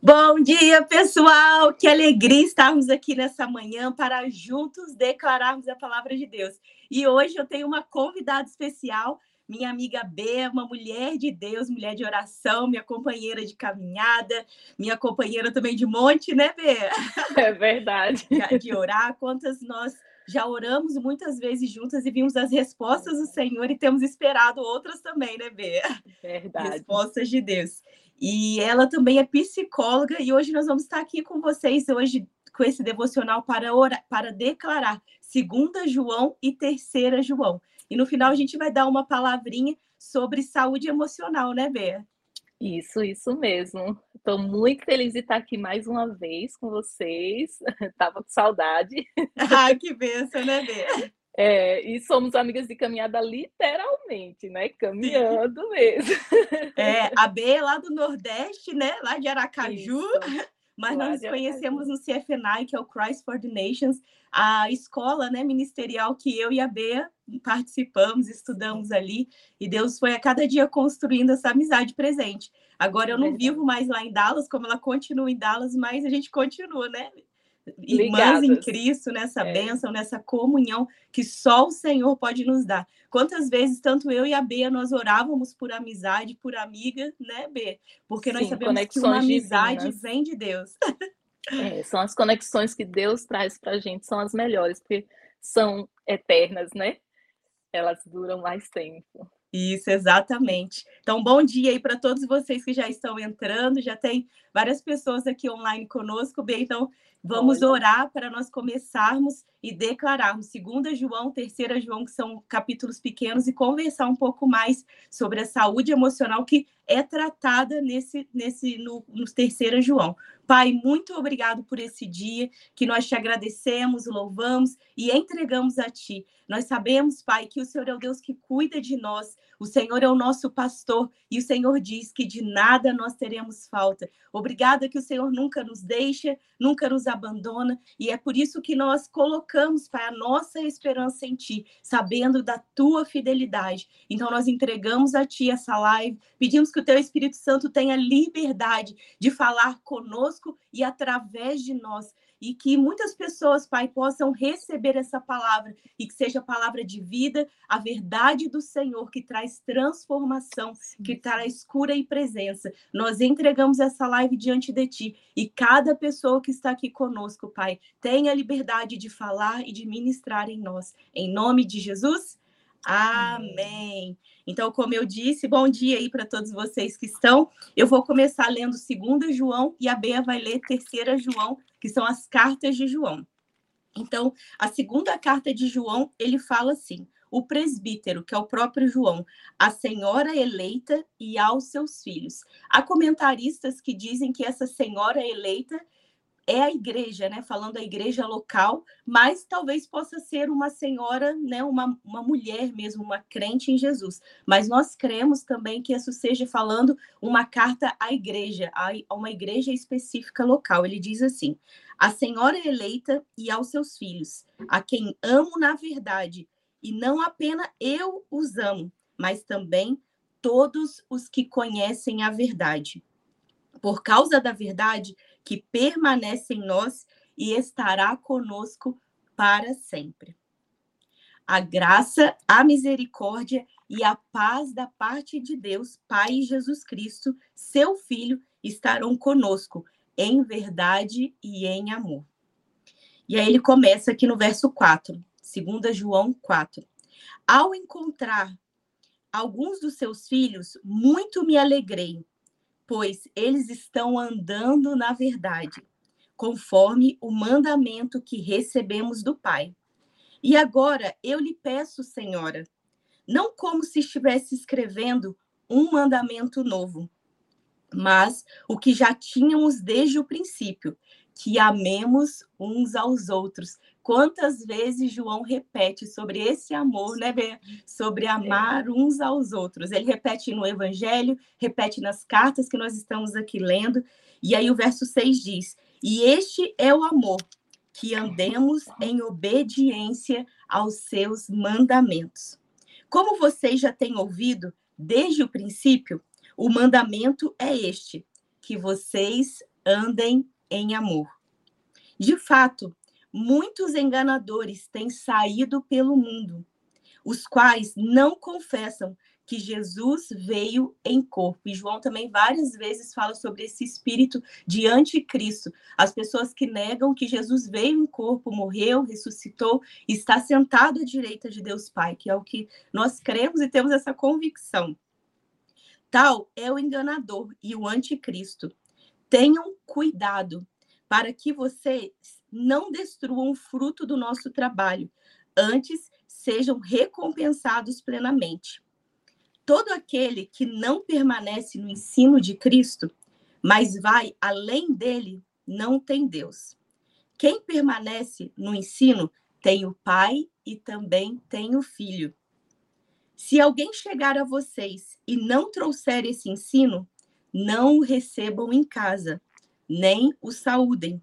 Bom dia, pessoal! Que alegria estarmos aqui nessa manhã para juntos declararmos a palavra de Deus. E hoje eu tenho uma convidada especial, minha amiga B, uma mulher de Deus, mulher de oração, minha companheira de caminhada, minha companheira também de monte, né, B? É verdade. De orar. Quantas nós já oramos muitas vezes juntas e vimos as respostas do Senhor e temos esperado outras também, né, B? Verdade. Respostas de Deus. E ela também é psicóloga e hoje nós vamos estar aqui com vocês hoje com esse devocional para orar, para declarar segunda João e terceira João. E no final a gente vai dar uma palavrinha sobre saúde emocional, né, Bea? Isso, isso mesmo. Estou muito feliz de estar aqui mais uma vez com vocês. Tava com saudade. Ah, que benção, né, Bea? É, e somos amigas de caminhada literalmente, né? Caminhando Sim. mesmo. É, a B é lá do Nordeste, né? Lá de Aracaju. Isso. Mas lá nós conhecemos no CFNI, que é o Christ for the Nations, a escola né, ministerial que eu e a Bea participamos, estudamos ali, e Deus foi a cada dia construindo essa amizade presente. Agora eu não vivo mais lá em Dallas, como ela continua em Dallas, mas a gente continua, né? Irmãs em Cristo, nessa é. bênção, nessa comunhão que só o Senhor pode nos dar. Quantas vezes, tanto eu e a Bea, nós orávamos por amizade, por amiga, né, Bea? Porque nós Sim, sabemos que uma amizade divinas. vem de Deus. É, são as conexões que Deus traz para a gente, são as melhores, porque são eternas, né? Elas duram mais tempo. Isso, exatamente. Então, bom dia aí para todos vocês que já estão entrando. Já tem várias pessoas aqui online conosco, bem. Então, vamos Olha. orar para nós começarmos e declararmos segunda João, terceira João, que são capítulos pequenos, e conversar um pouco mais sobre a saúde emocional que é tratada nesse, nesse no, no terceira João. Pai, muito obrigado por esse dia que nós te agradecemos, louvamos e entregamos a ti. Nós sabemos, Pai, que o Senhor é o Deus que cuida de nós, o Senhor é o nosso pastor e o Senhor diz que de nada nós teremos falta. Obrigada que o Senhor nunca nos deixa, nunca nos abandona e é por isso que nós colocamos, Pai, a nossa esperança em ti, sabendo da tua fidelidade. Então nós entregamos a ti essa live, pedimos que o teu Espírito Santo tenha liberdade de falar conosco e através de nós e que muitas pessoas, Pai, possam receber essa palavra e que seja a palavra de vida, a verdade do Senhor que traz transformação, que traz cura e presença. Nós entregamos essa live diante de Ti e cada pessoa que está aqui conosco, Pai, tenha liberdade de falar e de ministrar em nós. Em nome de Jesus. Amém. Então, como eu disse, bom dia aí para todos vocês que estão. Eu vou começar lendo 2 João e a Bea vai ler 3 João, que são as cartas de João. Então, a segunda carta de João, ele fala assim: o presbítero, que é o próprio João, a senhora eleita e aos seus filhos. Há comentaristas que dizem que essa senhora eleita é a igreja, né? Falando a igreja local, mas talvez possa ser uma senhora, né? Uma, uma mulher mesmo, uma crente em Jesus. Mas nós cremos também que isso seja falando uma carta à igreja, a uma igreja específica local. Ele diz assim: a senhora eleita e aos seus filhos, a quem amo na verdade, e não apenas eu os amo, mas também todos os que conhecem a verdade. Por causa da verdade, que permanece em nós e estará conosco para sempre. A graça, a misericórdia e a paz da parte de Deus, Pai Jesus Cristo, seu Filho, estarão conosco em verdade e em amor. E aí ele começa aqui no verso 4, 2 João 4. Ao encontrar alguns dos seus filhos, muito me alegrei, pois eles estão andando na verdade, conforme o mandamento que recebemos do Pai. E agora eu lhe peço, Senhora, não como se estivesse escrevendo um mandamento novo, mas o que já tínhamos desde o princípio, que amemos uns aos outros. Quantas vezes João repete sobre esse amor, né, Bê? Sobre amar uns aos outros. Ele repete no Evangelho, repete nas cartas que nós estamos aqui lendo. E aí o verso 6 diz: E este é o amor, que andemos em obediência aos seus mandamentos. Como vocês já têm ouvido desde o princípio, o mandamento é este: que vocês andem em amor. De fato, muitos enganadores têm saído pelo mundo, os quais não confessam que Jesus veio em corpo. E João também várias vezes fala sobre esse espírito de anticristo. As pessoas que negam que Jesus veio em corpo, morreu, ressuscitou, está sentado à direita de Deus Pai, que é o que nós cremos e temos essa convicção. Tal é o enganador e o anticristo. Tenham cuidado para que vocês não destruam o fruto do nosso trabalho, antes sejam recompensados plenamente. Todo aquele que não permanece no ensino de Cristo, mas vai além dele, não tem Deus. Quem permanece no ensino tem o Pai e também tem o Filho. Se alguém chegar a vocês e não trouxer esse ensino, não o recebam em casa, nem o saúdem,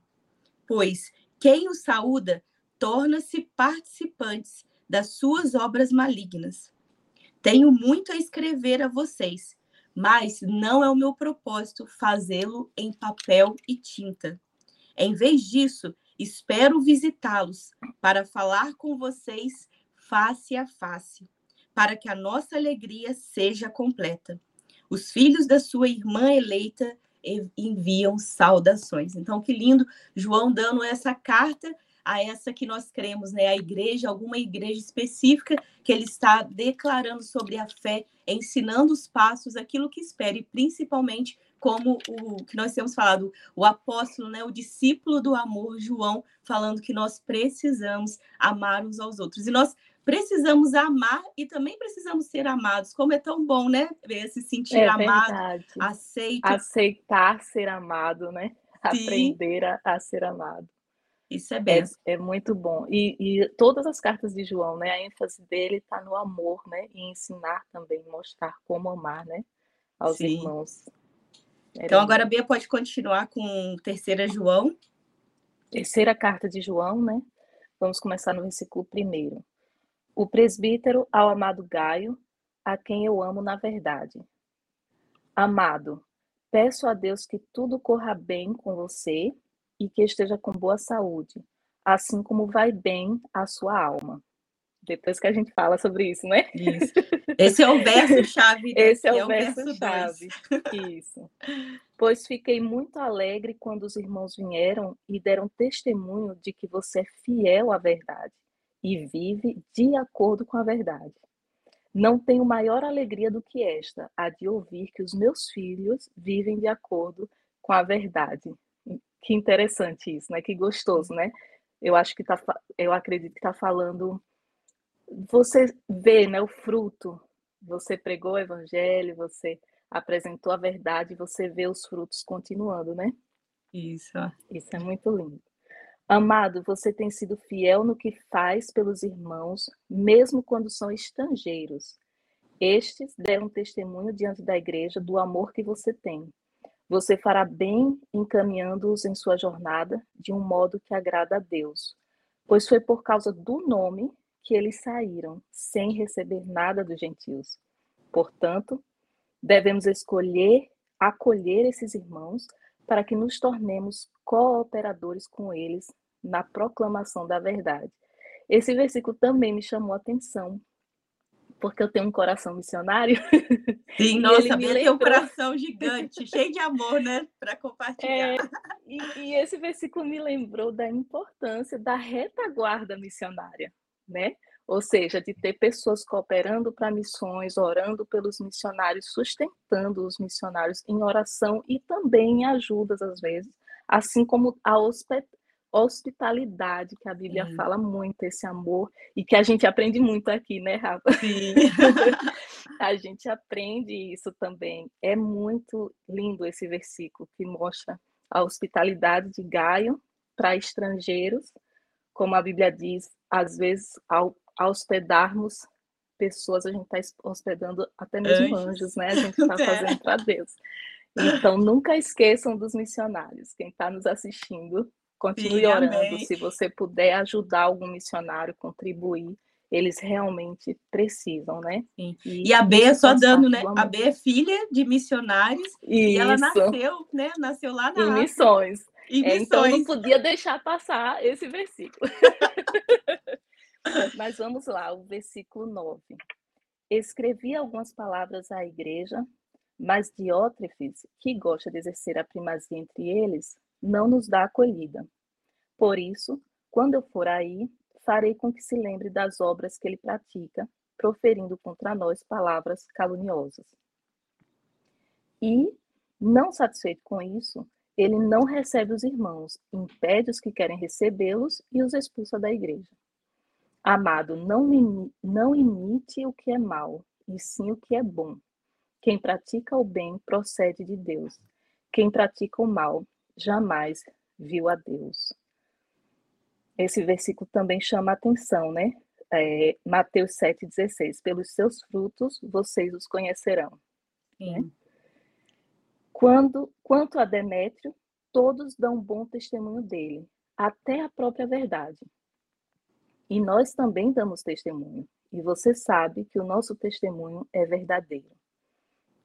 pois quem o saúda torna-se participantes das suas obras malignas. Tenho muito a escrever a vocês, mas não é o meu propósito fazê-lo em papel e tinta. Em vez disso, espero visitá-los para falar com vocês face a face, para que a nossa alegria seja completa. Os filhos da sua irmã eleita enviam saudações. Então, que lindo, João dando essa carta a essa que nós cremos, né? A igreja, alguma igreja específica que ele está declarando sobre a fé, ensinando os passos, aquilo que espere, principalmente como o que nós temos falado, o apóstolo, né, o discípulo do amor, João, falando que nós precisamos amar uns aos outros. E nós precisamos amar e também precisamos ser amados. Como é tão bom, né? Ver se sentir é amado, aceito. Aceitar ser amado, né? Sim. Aprender a, a ser amado. Isso é bem. É, é, muito bom. E, e, todas as cartas de João, né? A ênfase dele está no amor, né? E ensinar também, mostrar como amar, né? Aos Sim. irmãos. Era então agora a Bia pode continuar com terceira João. Terceira carta de João, né? Vamos começar no versículo primeiro. O presbítero ao amado Gaio, a quem eu amo na verdade. Amado, peço a Deus que tudo corra bem com você e que esteja com boa saúde, assim como vai bem a sua alma. Depois que a gente fala sobre isso, né? Isso. Esse é o verso-chave. Esse é o, é o verso-chave. isso. Pois fiquei muito alegre quando os irmãos vieram e deram testemunho de que você é fiel à verdade e vive de acordo com a verdade. Não tenho maior alegria do que esta, a de ouvir que os meus filhos vivem de acordo com a verdade. Que interessante isso, né? Que gostoso, né? Eu acho que tá, eu acredito que está falando. Você vê, né, o fruto. Você pregou o evangelho, você apresentou a verdade, você vê os frutos continuando, né? Isso. Isso é muito lindo. Amado, você tem sido fiel no que faz pelos irmãos, mesmo quando são estrangeiros. Estes deram testemunho diante da igreja do amor que você tem. Você fará bem encaminhando-os em sua jornada de um modo que agrada a Deus, pois foi por causa do nome que eles saíram, sem receber nada dos gentios. Portanto, devemos escolher acolher esses irmãos para que nos tornemos cooperadores com eles na proclamação da verdade. Esse versículo também me chamou a atenção, porque eu tenho um coração missionário. Sim, nossa, ele tem um coração gigante, cheio de amor, né, para compartilhar. É, e, e, esse versículo me lembrou da importância da retaguarda missionária, né? Ou seja, de ter pessoas cooperando para missões, orando pelos missionários, sustentando os missionários em oração e também em ajudas às vezes, assim como a hospitalidade, que a Bíblia Sim. fala muito, esse amor, e que a gente aprende muito aqui, né, Rafa? Sim. a gente aprende isso também. É muito lindo esse versículo que mostra a hospitalidade de Gaio para estrangeiros, como a Bíblia diz, às vezes, ao, ao hospedarmos pessoas, a gente está hospedando até mesmo anjos, anjos né? A gente está é. fazendo para Deus. Então, nunca esqueçam dos missionários. Quem está nos assistindo, continue Sim, orando. Amém. Se você puder ajudar algum missionário, contribuir, eles realmente precisam, né? E, e, a B é só dando, né? A B é filha de missionários Isso. e ela nasceu, né? Nasceu lá na em missões. Em é, Então não podia deixar passar esse versículo. Mas vamos lá, o versículo 9. Escrevi algumas palavras à igreja, mas Diótrefes, que gosta de exercer a primazia entre eles, não nos dá acolhida. Por isso, quando eu for aí, farei com que se lembre das obras que ele pratica, proferindo contra nós palavras caluniosas. E, não satisfeito com isso, ele não recebe os irmãos, impede os que querem recebê-los e os expulsa da igreja. Amado, não, não imite o que é mal, e sim o que é bom. Quem pratica o bem procede de Deus. Quem pratica o mal jamais viu a Deus esse versículo também chama a atenção, né? É, Mateus 7,16. Pelos seus frutos vocês os conhecerão. Né? Quando, quanto a Demétrio, todos dão bom testemunho dele, até a própria verdade. E nós também damos testemunho, e você sabe que o nosso testemunho é verdadeiro.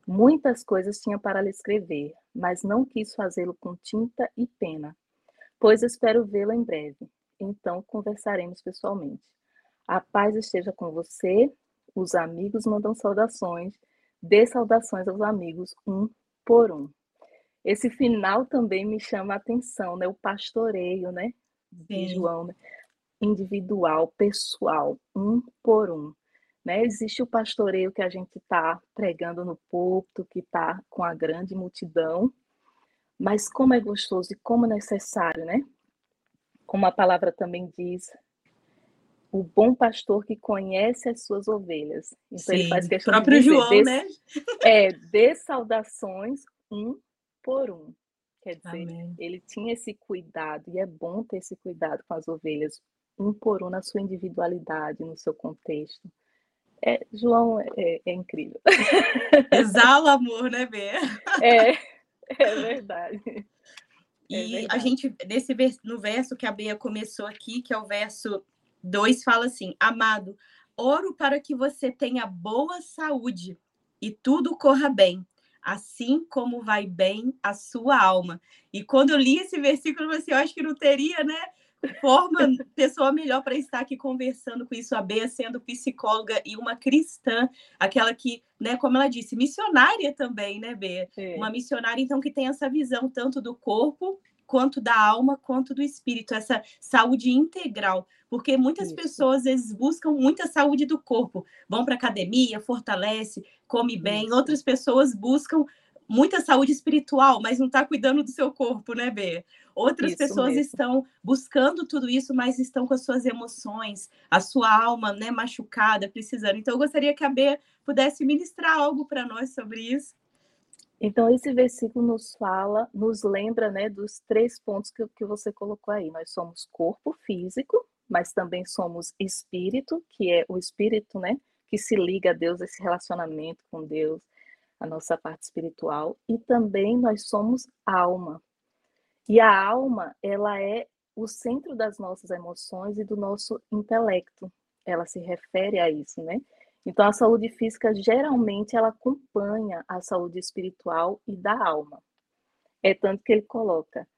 Muitas coisas tinha para lhe escrever, mas não quis fazê-lo com tinta e pena, pois espero vê-lo em breve então conversaremos pessoalmente. A paz esteja com você. Os amigos mandam saudações. Dê saudações aos amigos, um por um. Esse final também me chama a atenção, né? O pastoreio, né? De João, né? Individual, pessoal, um por um. Né? Existe o pastoreio que a gente está pregando no púlpito, que está com a grande multidão, mas como é gostoso e como necessário, né? como a palavra também diz, o bom pastor que conhece as suas ovelhas. Então Sim, ele faz questão próprio de dizer, João, né? É, dê saudações um por um. Quer dizer, Amém. ele tinha esse cuidado, e é bom ter esse cuidado com as ovelhas, um por um na sua individualidade, no seu contexto. É, João é, é incrível. Exala amor, né, Bê? É, é verdade. É e a gente, nesse no verso que a Bea começou aqui, que é o verso 2, fala assim: Amado, oro para que você tenha boa saúde e tudo corra bem, assim como vai bem a sua alma. E quando eu li esse versículo, eu, assim, eu acho que não teria, né? Forma pessoa melhor para estar aqui conversando com isso, a Bea sendo psicóloga e uma cristã, aquela que, né, como ela disse, missionária também, né, Bea? É. Uma missionária, então, que tem essa visão tanto do corpo quanto da alma, quanto do espírito, essa saúde integral, porque muitas Isso. pessoas às vezes buscam muita saúde do corpo, vão para academia, fortalece, come bem, Isso. outras pessoas buscam muita saúde espiritual, mas não está cuidando do seu corpo, né, Bê? Outras isso pessoas mesmo. estão buscando tudo isso, mas estão com as suas emoções, a sua alma, né, machucada, precisando. Então, eu gostaria que a Bê pudesse ministrar algo para nós sobre isso. Então, esse versículo nos fala, nos lembra, né, dos três pontos que, que você colocou aí. Nós somos corpo físico, mas também somos espírito, que é o espírito, né, que se liga a Deus, esse relacionamento com Deus a nossa parte espiritual, e também nós somos alma. E a alma, ela é o centro das nossas emoções e do nosso intelecto. Ela se refere a isso, né? Então a saúde física geralmente ela acompanha a saúde espiritual e da alma. É tanto que ele coloca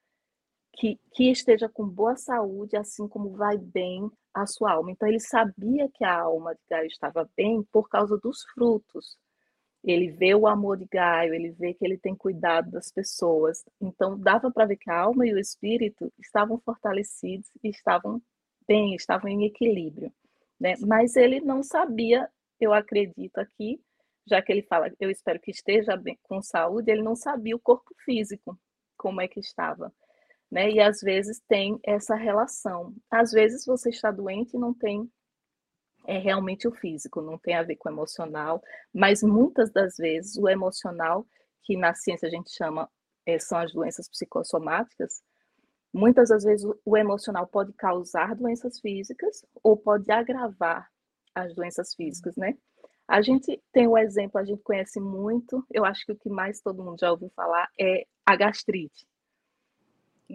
que, que esteja com boa saúde, assim como vai bem a sua alma. Então ele sabia que a alma de Gaio estava bem por causa dos frutos ele vê o amor de Gaio, ele vê que ele tem cuidado das pessoas. Então, dava para ver que a alma e o espírito estavam fortalecidos e estavam bem, estavam em equilíbrio. Né? Mas ele não sabia, eu acredito aqui, já que ele fala, eu espero que esteja bem, com saúde, ele não sabia o corpo físico, como é que estava. Né? E às vezes tem essa relação. Às vezes você está doente e não tem é realmente o físico, não tem a ver com o emocional, mas muitas das vezes o emocional, que na ciência a gente chama, é, são as doenças psicossomáticas, muitas das vezes o emocional pode causar doenças físicas ou pode agravar as doenças físicas, né? A gente tem um exemplo, a gente conhece muito, eu acho que o que mais todo mundo já ouviu falar é a gastrite.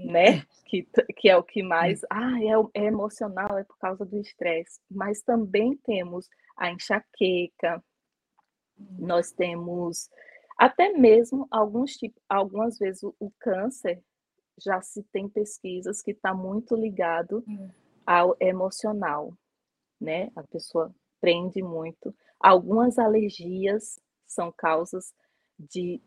Né? Que, que é o que mais. Ah, é, é emocional, é por causa do estresse. Mas também temos a enxaqueca, nós temos até mesmo alguns tipos, algumas vezes o, o câncer já se tem pesquisas que está muito ligado ao emocional, né? A pessoa prende muito. Algumas alergias são causas de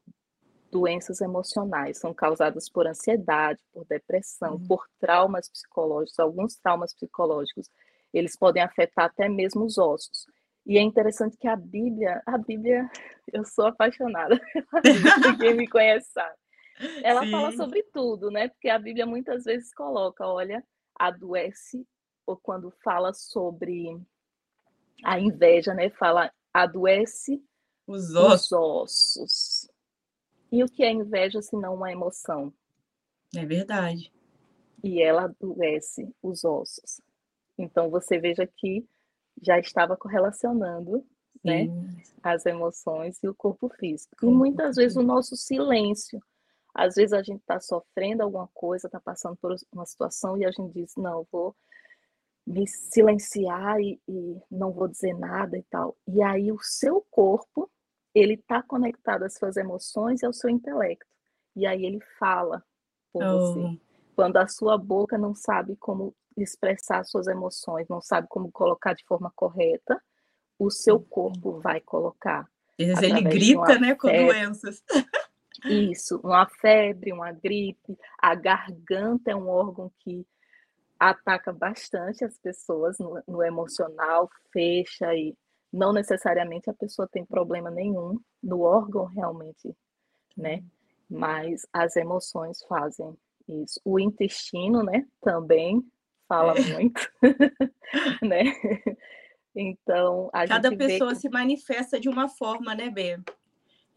doenças emocionais, são causadas por ansiedade, por depressão, uhum. por traumas psicológicos. Alguns traumas psicológicos, eles podem afetar até mesmo os ossos. E é interessante que a Bíblia, a Bíblia, eu sou apaixonada, quem me conhece sabe. Ela Sim. fala sobre tudo, né? Porque a Bíblia muitas vezes coloca, olha, adoece, ou quando fala sobre a inveja, né? Fala, adoece os ossos. os ossos. E o que é inveja se não uma emoção? É verdade. E ela adoece os ossos. Então você veja que já estava correlacionando né, as emoções e o corpo físico. E muitas vezes o nosso silêncio. Às vezes a gente está sofrendo alguma coisa, está passando por uma situação e a gente diz, não, vou me silenciar e, e não vou dizer nada e tal. E aí o seu corpo, ele está conectado às suas emoções e ao seu intelecto. E aí ele fala por oh. você. Quando a sua boca não sabe como expressar suas emoções, não sabe como colocar de forma correta, o seu uhum. corpo vai colocar. Às vezes ele grita, né, com doenças. Isso, uma febre, uma gripe, a garganta é um órgão que ataca bastante as pessoas no, no emocional, fecha e não necessariamente a pessoa tem problema nenhum no órgão realmente, né? Uhum. Mas as emoções fazem isso. O intestino, né, também fala é. muito, né? Então, a Cada pessoa que... se manifesta de uma forma, né, Bê?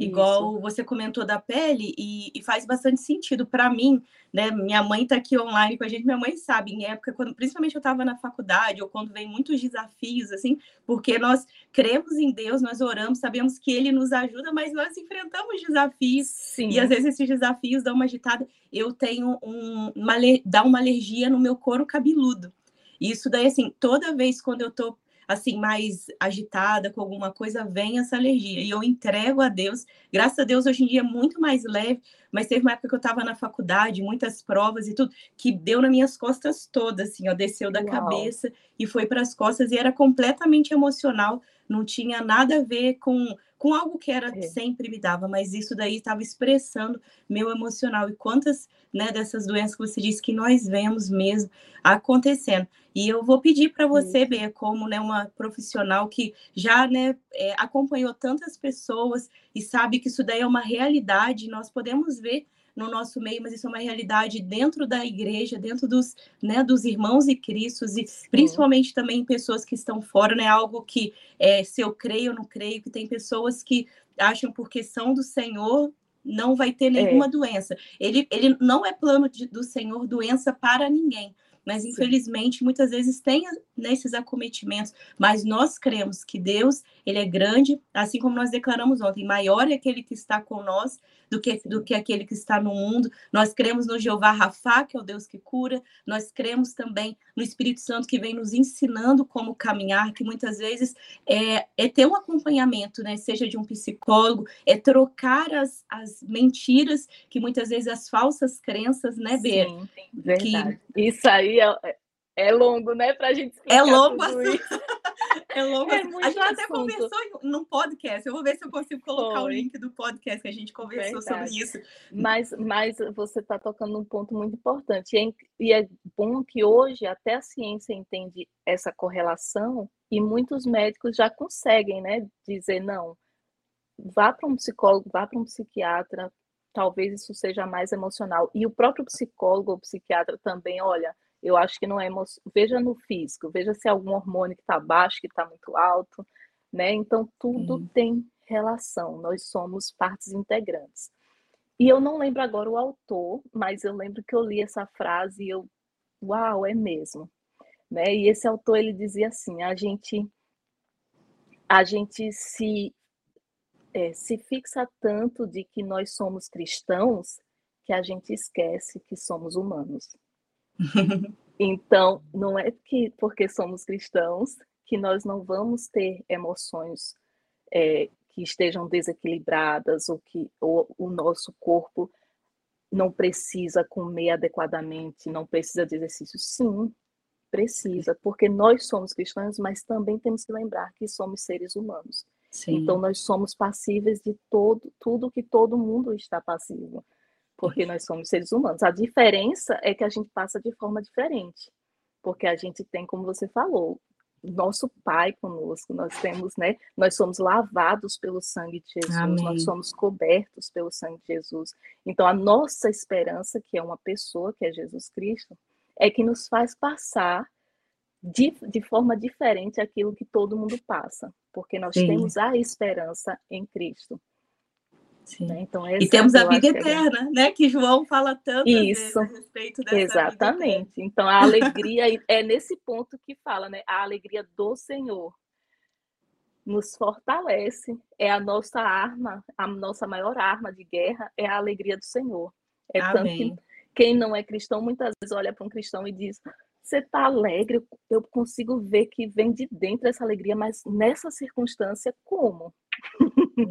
Igual Isso. você comentou da pele, e, e faz bastante sentido para mim, né? Minha mãe está aqui online com a gente, minha mãe sabe, em época, quando, principalmente eu estava na faculdade, ou quando vem muitos desafios, assim, porque nós cremos em Deus, nós oramos, sabemos que Ele nos ajuda, mas nós enfrentamos desafios, Sim. e às vezes esses desafios dão uma agitada. Eu tenho um, uma, dá uma alergia no meu couro cabeludo. Isso daí, assim, toda vez quando eu tô assim, mais agitada com alguma coisa, vem essa alergia. E eu entrego a Deus. Graças a Deus, hoje em dia é muito mais leve, mas teve uma época que eu estava na faculdade, muitas provas e tudo, que deu nas minhas costas todas, assim, ó, desceu da Uau. cabeça e foi para as costas e era completamente emocional, não tinha nada a ver com com algo que era é. sempre me dava, mas isso daí estava expressando meu emocional e quantas né, dessas doenças que você disse que nós vemos mesmo acontecendo. E eu vou pedir para você, Bea, como né, uma profissional que já né, é, acompanhou tantas pessoas e sabe que isso daí é uma realidade, nós podemos ver no nosso meio, mas isso é uma realidade dentro da igreja, dentro dos, né, dos irmãos e cristos, e Sim. principalmente também pessoas que estão fora, né? Algo que é, se eu creio ou não creio, que tem pessoas que acham porque são do Senhor, não vai ter nenhuma é. doença. Ele, ele não é plano de, do Senhor doença para ninguém mas infelizmente Sim. muitas vezes tem nesses acometimentos, mas nós cremos que Deus, ele é grande, assim como nós declaramos ontem, maior é aquele que está com nós do que, do que aquele que está no mundo. Nós cremos no Jeová Rafa, que é o Deus que cura. Nós cremos também no Espírito Santo que vem nos ensinando como caminhar, que muitas vezes é, é ter um acompanhamento, né? Seja de um psicólogo, é trocar as, as mentiras, que muitas vezes as falsas crenças, né, Bê? Sim, verdade. Que... Isso aí é, é longo, né, para a gente explicar É longo assim. É longo. É a gente até conversou num podcast. Eu vou ver se eu consigo colocar Foi. o link do podcast que a gente conversou Verdade. sobre isso. Mas, mas você está tocando um ponto muito importante. E é, e é bom que hoje até a ciência entende essa correlação e muitos médicos já conseguem, né, dizer não. Vá para um psicólogo, vá para um psiquiatra. Talvez isso seja mais emocional. E o próprio psicólogo ou psiquiatra também, olha, eu acho que não é veja no físico, veja se é algum hormônio que está baixo, que está muito alto, né? Então tudo tem relação. Nós somos partes integrantes. E eu não lembro agora o autor, mas eu lembro que eu li essa frase e eu, uau, é mesmo, né? E esse autor ele dizia assim: a gente, a gente se é, se fixa tanto de que nós somos cristãos que a gente esquece que somos humanos. Então, não é que porque somos cristãos que nós não vamos ter emoções é, que estejam desequilibradas ou que ou, o nosso corpo não precisa comer adequadamente, não precisa de exercício. Sim, precisa, porque nós somos cristãos, mas também temos que lembrar que somos seres humanos. Sim. Então nós somos passíveis de todo tudo que todo mundo está passivo, porque nós somos seres humanos. A diferença é que a gente passa de forma diferente, porque a gente tem, como você falou, nosso Pai conosco, nós temos, né? Nós somos lavados pelo sangue de Jesus, Amém. nós somos cobertos pelo sangue de Jesus. Então a nossa esperança, que é uma pessoa, que é Jesus Cristo, é que nos faz passar de, de forma diferente aquilo que todo mundo passa, porque nós Sim. temos a esperança em Cristo. Né? Então, e temos a vida é eterna, é... né? Que João fala tanto Isso, a respeito dessa Exatamente. Então, a alegria é nesse ponto que fala, né? A alegria do Senhor nos fortalece, é a nossa arma, a nossa maior arma de guerra é a alegria do Senhor. É Amém. tanto que quem não é cristão muitas vezes olha para um cristão e diz: você está alegre, eu consigo ver que vem de dentro essa alegria, mas nessa circunstância, como?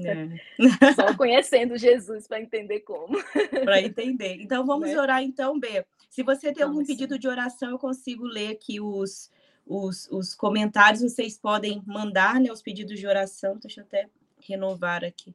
É. Só conhecendo Jesus para entender como. Para entender. Então vamos né? orar então, B. Se você tem algum pedido de oração, eu consigo ler aqui os, os, os comentários. Vocês podem mandar né, os pedidos de oração. Deixa eu até renovar aqui.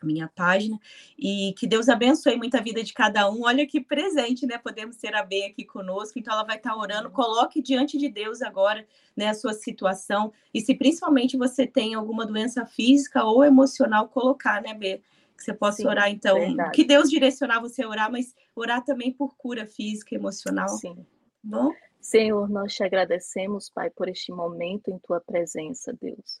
A minha página. E que Deus abençoe muito a vida de cada um. Olha que presente, né? Podemos ter a Bê aqui conosco. Então, ela vai estar orando. Coloque diante de Deus agora né, a sua situação. E se principalmente você tem alguma doença física ou emocional, colocar, né, Bê? Que você possa Sim, orar, então. Verdade. Que Deus direcionar você a orar, mas orar também por cura física e emocional. Sim. Bom? Senhor, nós te agradecemos, Pai, por este momento em tua presença, Deus.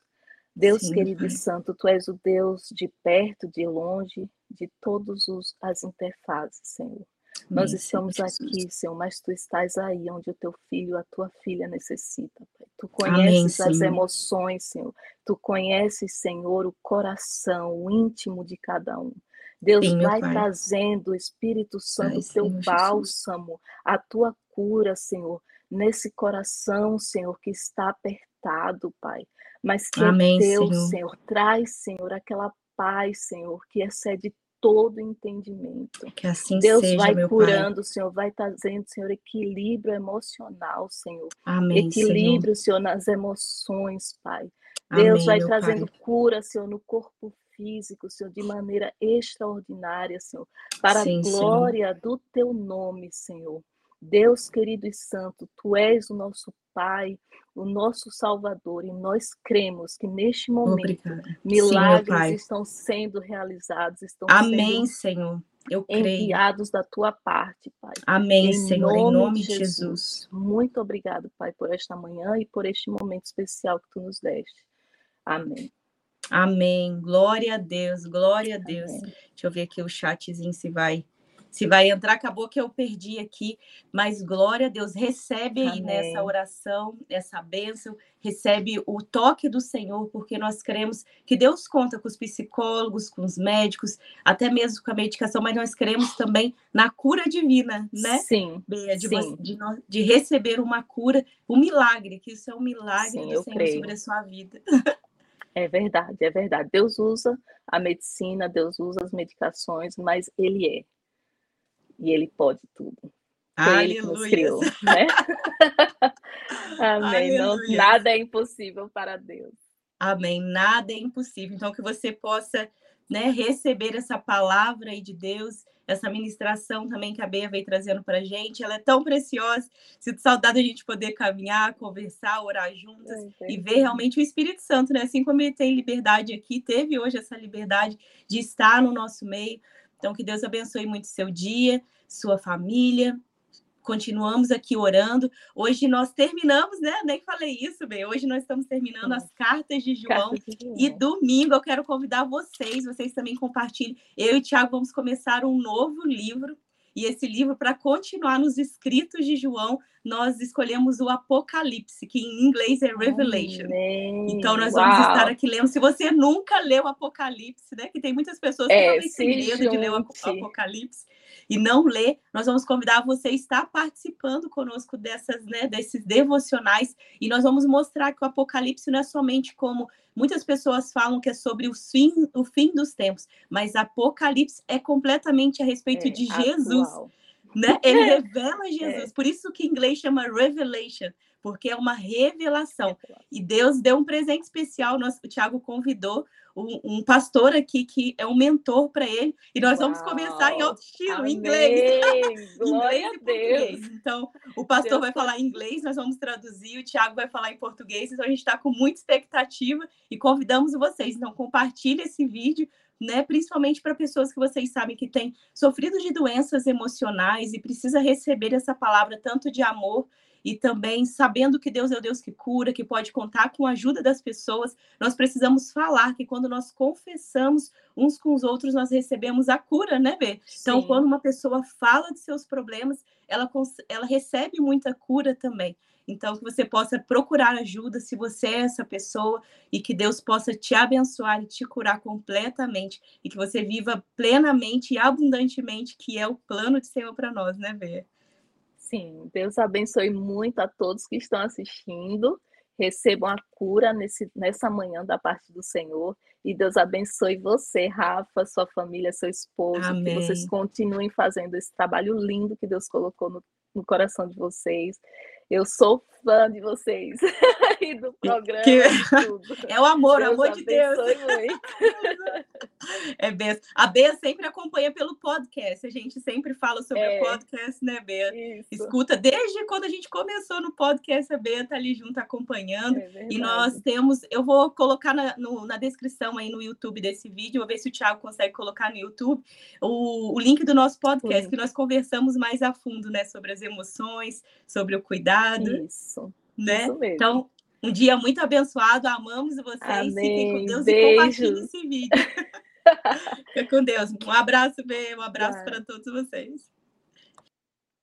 Deus Sim, querido e santo, tu és o Deus de perto, de longe, de todas as interfaces, Senhor. Nós estamos aqui, Senhor, mas tu estás aí onde o teu filho, a tua filha necessita, Pai. Tu conheces Amém, as emoções, Senhor. Tu conheces, Senhor, o coração, o íntimo de cada um. Deus Sim, vai trazendo, Espírito Santo, o teu Senhor bálsamo, a tua cura, Senhor, nesse coração, Senhor, que está apertado, Pai mas que Amém, é teu, Senhor. Senhor. Traz, Senhor, aquela paz, Senhor, que excede todo entendimento. Que assim Deus seja, vai curando, pai. Senhor, vai trazendo, Senhor, equilíbrio emocional, Senhor. Amém, equilíbrio, Senhor. Senhor, nas emoções, Pai. Deus Amém, vai trazendo pai. cura, Senhor, no corpo físico, Senhor, de maneira extraordinária, Senhor, para Sim, a glória Senhor. do teu nome, Senhor. Deus querido e santo, tu és o nosso Pai, o nosso Salvador, e nós cremos que neste momento Obrigada. milagres Sim, estão sendo realizados, estão Amém, Senhor. Eu enviados creio. da tua parte, Pai. Amém, em Senhor, nome em nome de Jesus. Jesus. Muito obrigado, Pai, por esta manhã e por este momento especial que tu nos deste. Amém. Amém. Glória a Deus, glória a Deus. Amém. Deixa eu ver aqui o chatzinho se vai se vai entrar, acabou que eu perdi aqui, mas glória a Deus, recebe aí Amém. nessa oração, essa bênção, recebe o toque do Senhor, porque nós cremos que Deus conta com os psicólogos, com os médicos, até mesmo com a medicação, mas nós cremos também na cura divina, né? Sim. Bea, de, sim. De, de, receber uma cura, um milagre, que isso é um milagre sim, do Senhor creio. sobre a sua vida. É verdade, é verdade. Deus usa a medicina, Deus usa as medicações, mas Ele é e ele pode tudo. Foi ele que nos criou, né? Amém. Não, nada é impossível para Deus. Amém. Nada é impossível. Então, que você possa né, receber essa palavra aí de Deus, essa ministração também que a Beia veio trazendo para a gente. Ela é tão preciosa. Sinto saudade a gente poder caminhar, conversar, orar juntas é, e ver realmente o Espírito Santo, né? Assim como ele tem liberdade aqui, teve hoje essa liberdade de estar no nosso meio. Então, que Deus abençoe muito seu dia, sua família. Continuamos aqui orando. Hoje nós terminamos, né? Nem falei isso, bem. Hoje nós estamos terminando as cartas de João. Cartas de João. E domingo eu quero convidar vocês, vocês também compartilhem. Eu e o Tiago vamos começar um novo livro E esse livro, para continuar nos escritos de João, nós escolhemos o Apocalipse, que em inglês é Revelation. Amém. Então, nós Uau. vamos estar aqui lendo. Se você nunca leu o Apocalipse, né? Que tem muitas pessoas que é, talvez têm medo de ler o Apocalipse e não lê, nós vamos convidar você a estar participando conosco dessas, né, desses devocionais e nós vamos mostrar que o Apocalipse não é somente como muitas pessoas falam que é sobre o fim, o fim dos tempos, mas Apocalipse é completamente a respeito é, de Jesus. Né? Ele revela é. Jesus, é. por isso que em inglês chama revelation, porque é uma revelação. E Deus deu um presente especial. O Tiago convidou um, um, pastor aqui que é um mentor para ele. E nós Uau. vamos começar em outro estilo, em inglês. inglês e português. Então, o pastor Deus vai falar em inglês, nós vamos traduzir, o Tiago vai falar em português. Então, a gente está com muita expectativa e convidamos vocês. Então, compartilhe esse vídeo. Né, principalmente para pessoas que vocês sabem que têm sofrido de doenças emocionais e precisa receber essa palavra tanto de amor e também sabendo que Deus é o Deus que cura, que pode contar com a ajuda das pessoas, nós precisamos falar que quando nós confessamos uns com os outros, nós recebemos a cura, né, Bê? Então, quando uma pessoa fala de seus problemas, ela, ela recebe muita cura também. Então, que você possa procurar ajuda se você é essa pessoa e que Deus possa te abençoar e te curar completamente e que você viva plenamente e abundantemente, que é o plano de Senhor para nós, né, Bê? Sim, Deus abençoe muito a todos que estão assistindo. Recebam a cura nesse, nessa manhã da parte do Senhor. E Deus abençoe você, Rafa, sua família, seu esposo. Amém. Que vocês continuem fazendo esse trabalho lindo que Deus colocou no, no coração de vocês. Eu sou fã de vocês e do programa. Que... É o amor, Deus o amor de Deus. É Bea. A Bea sempre acompanha pelo podcast. A gente sempre fala sobre é. o podcast, né, Bea? Isso. Escuta desde quando a gente começou no podcast, a Bea tá ali junto acompanhando. É e nós temos, eu vou colocar na, no, na descrição aí no YouTube desse vídeo, vou ver se o Thiago consegue colocar no YouTube o, o link do nosso podcast, Sim. que nós conversamos mais a fundo, né, sobre as emoções, sobre o cuidado. Isso. Né? Isso mesmo. Então, um dia muito abençoado, amamos vocês, Amém. fiquem com Deus Beijos. e compartilhem esse vídeo. Fica com Deus. Um abraço, Bê, um abraço para todos vocês.